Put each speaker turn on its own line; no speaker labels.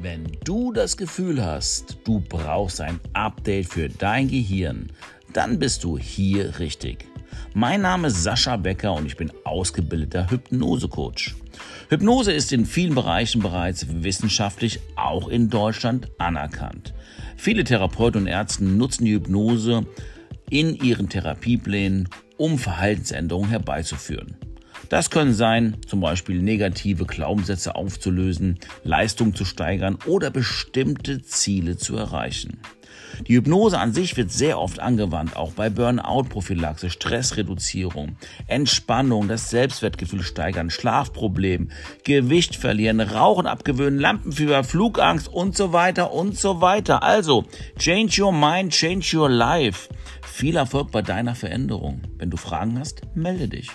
Wenn du das Gefühl hast, du brauchst ein Update für dein Gehirn, dann bist du hier richtig. Mein Name ist Sascha Becker und ich bin ausgebildeter Hypnosecoach. Hypnose ist in vielen Bereichen bereits wissenschaftlich auch in Deutschland anerkannt. Viele Therapeuten und Ärzte nutzen die Hypnose in ihren Therapieplänen, um Verhaltensänderungen herbeizuführen. Das können sein, zum Beispiel negative Glaubenssätze aufzulösen, Leistung zu steigern oder bestimmte Ziele zu erreichen. Die Hypnose an sich wird sehr oft angewandt, auch bei Burnout-Prophylaxe, Stressreduzierung, Entspannung, das Selbstwertgefühl steigern, Schlafproblem, Gewicht verlieren, Rauchen abgewöhnen, Lampenfieber, Flugangst und so weiter und so weiter. Also, change your mind, change your life. Viel Erfolg bei deiner Veränderung. Wenn du Fragen hast, melde dich.